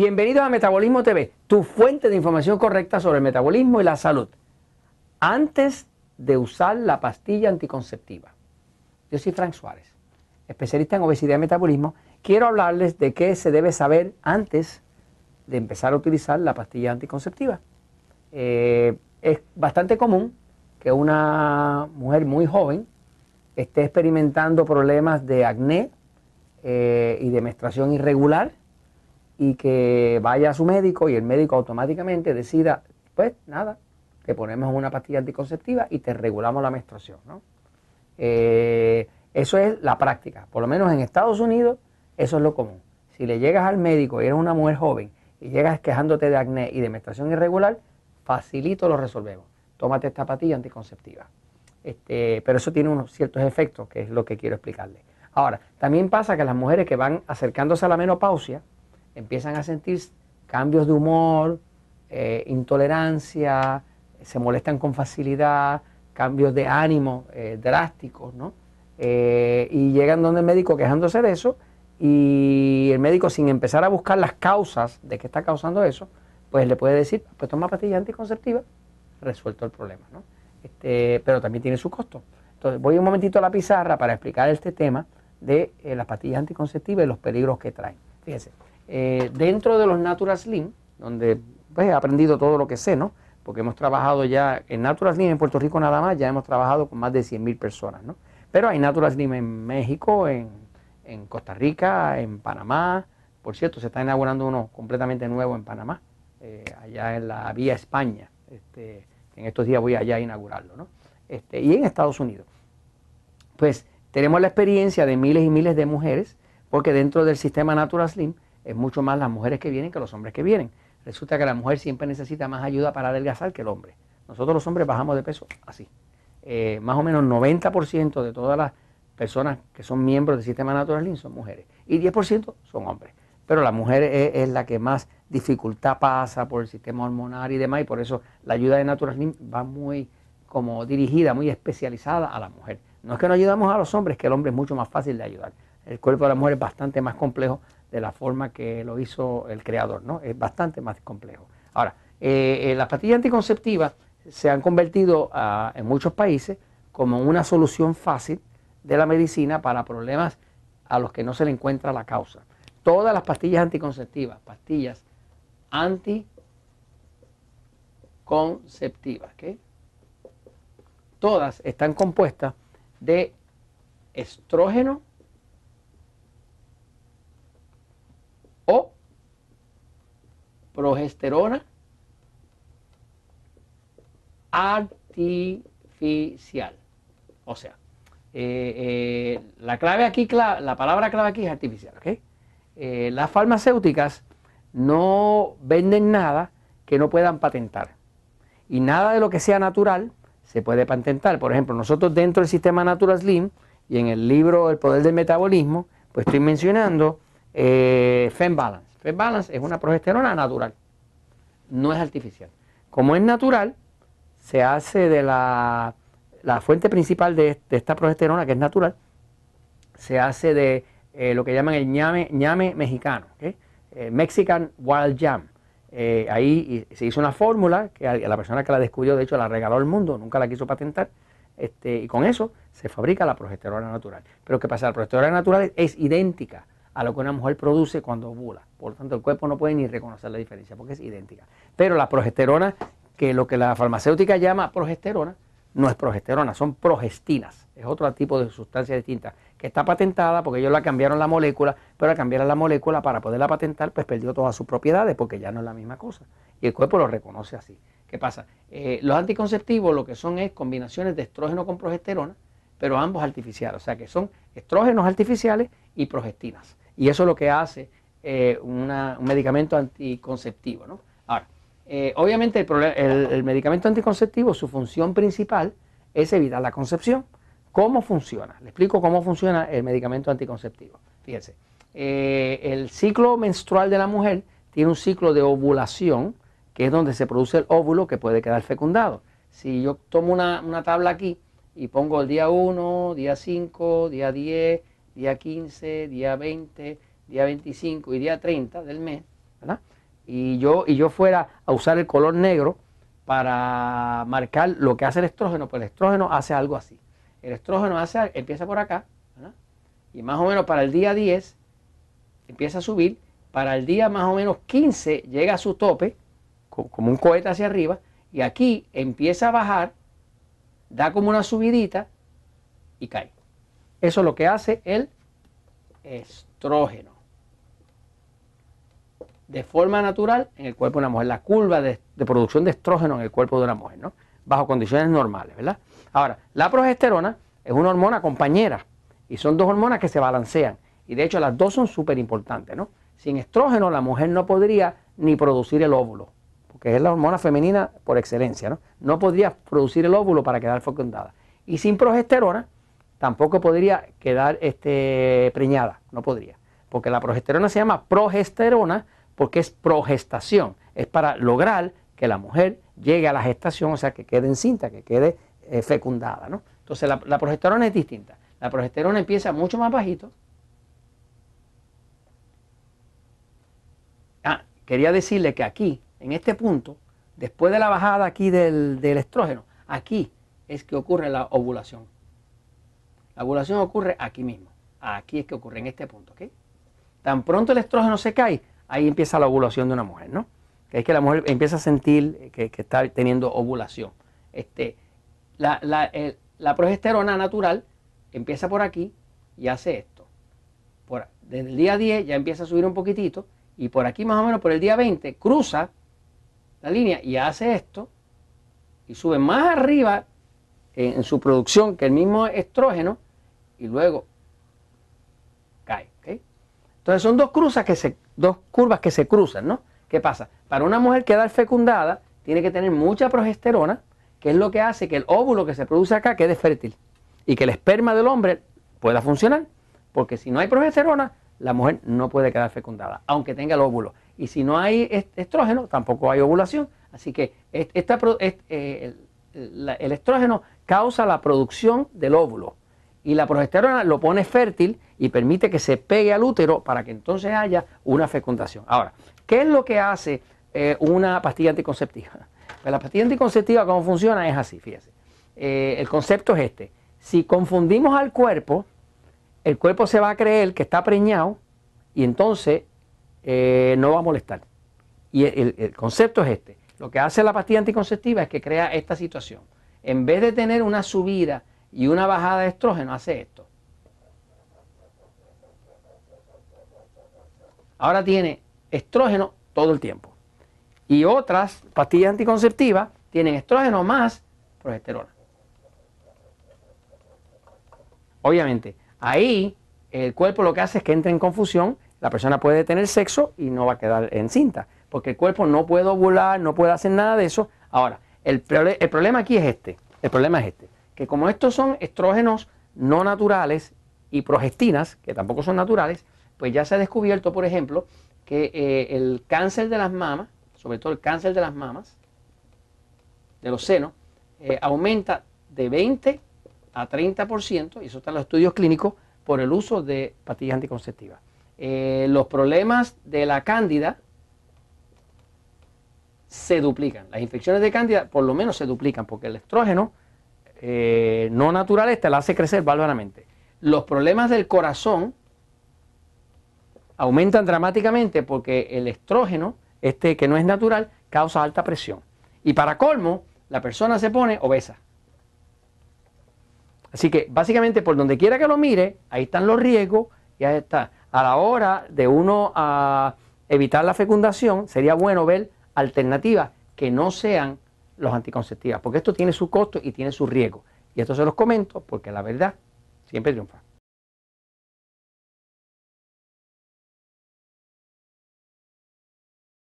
Bienvenidos a Metabolismo TV, tu fuente de información correcta sobre el metabolismo y la salud. Antes de usar la pastilla anticonceptiva. Yo soy Frank Suárez, especialista en obesidad y metabolismo. Quiero hablarles de qué se debe saber antes de empezar a utilizar la pastilla anticonceptiva. Eh, es bastante común que una mujer muy joven esté experimentando problemas de acné eh, y de menstruación irregular y que vaya a su médico y el médico automáticamente decida, pues nada, te ponemos una pastilla anticonceptiva y te regulamos la menstruación. ¿no? Eh, eso es la práctica, por lo menos en Estados Unidos eso es lo común. Si le llegas al médico y eres una mujer joven y llegas quejándote de acné y de menstruación irregular, facilito lo resolvemos. Tómate esta pastilla anticonceptiva. Este, pero eso tiene unos ciertos efectos, que es lo que quiero explicarle. Ahora, también pasa que las mujeres que van acercándose a la menopausia, empiezan a sentir cambios de humor, eh, intolerancia, se molestan con facilidad, cambios de ánimo eh, drásticos, ¿no? Eh, y llegan donde el médico quejándose de eso y el médico sin empezar a buscar las causas de qué está causando eso, pues le puede decir, pues toma pastilla anticonceptiva, resuelto el problema, ¿no? Este, pero también tiene su costo. Entonces voy un momentito a la pizarra para explicar este tema de las pastillas anticonceptivas y los peligros que traen. Fíjense, eh, dentro de los Natural Slim, donde pues, he aprendido todo lo que sé, ¿no? Porque hemos trabajado ya en Natural Slim en Puerto Rico nada más, ya hemos trabajado con más de 100.000 personas, ¿no? Pero hay Natural Slim en México, en, Costa Rica, en Panamá. Por cierto, se está inaugurando uno completamente nuevo en Panamá, eh, allá en la Vía España. Este, en estos días voy allá a inaugurarlo, ¿no? Este, y en Estados Unidos. Pues tenemos la experiencia de miles y miles de mujeres, porque dentro del sistema Natural Slim es mucho más las mujeres que vienen que los hombres que vienen. Resulta que la mujer siempre necesita más ayuda para adelgazar que el hombre. Nosotros los hombres bajamos de peso así. Eh, más o menos 90% de todas las personas que son miembros del sistema Natural son mujeres y 10% son hombres. Pero la mujer es, la que más dificultad pasa por el sistema hormonal y demás y por eso la ayuda de Natural Slim va muy como dirigida, muy especializada a la mujer. No es que no ayudamos a los hombres, que el hombre es mucho más fácil de ayudar. El cuerpo de la mujer es bastante más complejo de la forma que lo hizo el creador, ¿no? Es bastante más complejo. Ahora, eh, eh, las pastillas anticonceptivas se han convertido ah, en muchos países como una solución fácil de la medicina para problemas a los que no se le encuentra la causa. Todas las pastillas anticonceptivas, pastillas anticonceptivas, todas están compuestas de estrógeno o progesterona artificial. O sea, eh, eh, la clave aquí, la palabra clave aquí es artificial. Eh, las farmacéuticas no venden nada que no puedan patentar. Y nada de lo que sea natural se puede patentar. Por ejemplo, nosotros dentro del sistema Natural Slim y en el libro El Poder del Metabolismo, pues estoy mencionando eh, FemBalance. FemBalance es una progesterona natural, no es artificial. Como es natural, se hace de la, la fuente principal de, esta progesterona, que es natural, se hace de eh, lo que llaman el ñame, ñame mexicano, eh, Mexican Wild Jam. Eh, ahí se hizo una fórmula que la persona que la descubrió, de hecho, la regaló al mundo, nunca la quiso patentar. Este, y con eso se fabrica la progesterona natural. Pero ¿qué pasa? La progesterona natural es idéntica a lo que una mujer produce cuando ovula. Por lo tanto, el cuerpo no puede ni reconocer la diferencia porque es idéntica. Pero la progesterona, que lo que la farmacéutica llama progesterona, no es progesterona, son progestinas. Es otro tipo de sustancia distinta que está patentada porque ellos la cambiaron la molécula, pero al cambiar la molécula para poderla patentar, pues perdió todas sus propiedades porque ya no es la misma cosa. Y el cuerpo lo reconoce así. ¿Qué pasa? Eh, los anticonceptivos lo que son es combinaciones de estrógeno con progesterona, pero ambos artificiales. O sea que son estrógenos artificiales y progestinas. Y eso es lo que hace eh, un medicamento anticonceptivo. ¿no? Ahora, eh, obviamente el, medicamento anticonceptivo, su función principal es evitar la concepción. ¿Cómo funciona? Le explico cómo funciona el medicamento anticonceptivo. Fíjense, eh, el ciclo menstrual de la mujer tiene un ciclo de ovulación, que es donde se produce el óvulo que puede quedar fecundado. Si yo tomo una, una tabla aquí y pongo el día 1, día 5, día 10, día 15, día 20, día 25 y día 30 del mes, ¿verdad? Y yo, y yo fuera a usar el color negro para marcar lo que hace el estrógeno, pues el estrógeno hace algo así. El estrógeno hace, empieza por acá, ¿verdad? y más o menos para el día 10 empieza a subir, para el día más o menos 15 llega a su tope, como un cohete hacia arriba, y aquí empieza a bajar, da como una subidita y cae. Eso es lo que hace el estrógeno. De forma natural en el cuerpo de una mujer. La curva de, producción de estrógeno en el cuerpo de una mujer, ¿no? Bajo condiciones normales, ¿verdad? Ahora, la progesterona es una hormona compañera y son dos hormonas que se balancean. Y de hecho las dos son súper importantes, ¿no? Sin estrógeno la mujer no podría ni producir el óvulo, porque es la hormona femenina por excelencia, ¿no? No podría producir el óvulo para quedar fecundada. Y sin progesterona tampoco podría quedar este, preñada, no podría. Porque la progesterona se llama progesterona porque es progestación, es para lograr que la mujer llegue a la gestación, o sea, que quede encinta, que quede eh, fecundada, ¿no? Entonces la, progesterona es distinta. La progesterona empieza mucho más bajito. Ah, quería decirle que aquí, en este punto, después de la bajada aquí del estrógeno, aquí es que ocurre la ovulación. La ovulación ocurre aquí mismo. Aquí es que ocurre, en este punto. ¿ok? Tan pronto el estrógeno se cae, ahí empieza la ovulación de una mujer, ¿no? Es que la mujer empieza a sentir que, está teniendo ovulación. Este, la, la, progesterona natural empieza por aquí y hace esto. Por, desde el día 10 ya empieza a subir un poquitito y por aquí más o menos por el día 20 cruza la línea y hace esto y sube más arriba en su producción que el mismo estrógeno y luego cae. Entonces son dos, cruzas que se, dos curvas que se cruzan, ¿no? ¿Qué pasa? Para una mujer quedar fecundada tiene que tener mucha progesterona, que es lo que hace que el óvulo que se produce acá quede fértil y que el esperma del hombre pueda funcionar. Porque si no hay progesterona, la mujer no puede quedar fecundada, aunque tenga el óvulo. Y si no hay estrógeno, tampoco hay ovulación. Así que esta, eh, el estrógeno causa la producción del óvulo y la progesterona lo pone fértil y permite que se pegue al útero para que entonces haya una fecundación. Ahora, ¿qué es lo que hace eh, una pastilla anticonceptiva? Pues la pastilla anticonceptiva, ¿cómo funciona? Es así, fíjese. Eh, el concepto es este. Si confundimos al cuerpo, el cuerpo se va a creer que está preñado y entonces eh, no va a molestar. Y el concepto es este. Lo que hace la pastilla anticonceptiva es que crea esta situación. En vez de tener una subida y una bajada de estrógeno hace esto. Ahora tiene estrógeno todo el tiempo. Y otras pastillas anticonceptivas tienen estrógeno más progesterona. Obviamente, ahí el cuerpo lo que hace es que entra en confusión, la persona puede tener sexo y no va a quedar encinta, porque el cuerpo no puede ovular, no puede hacer nada de eso. Ahora, el, el problema aquí es este, el problema es este que como estos son estrógenos no naturales y progestinas, que tampoco son naturales, pues ya se ha descubierto, por ejemplo, que eh, el cáncer de las mamas, sobre todo el cáncer de las mamas, de los senos, eh, aumenta de 20 a 30%, y eso está en los estudios clínicos, por el uso de pastillas anticonceptivas. Eh, los problemas de la cándida se duplican. Las infecciones de cándida por lo menos se duplican, porque el estrógeno eh, no naturales te la hace crecer bárbaramente. Los problemas del corazón aumentan dramáticamente porque el estrógeno, este que no es natural, causa alta presión. Y para colmo, la persona se pone obesa. Así que básicamente por donde quiera que lo mire, ahí están los riesgos y ahí está. A la hora de uno a evitar la fecundación, sería bueno ver alternativas que no sean los anticonceptivos, porque esto tiene su costo y tiene su riesgo. Y esto se los comento porque la verdad siempre triunfa.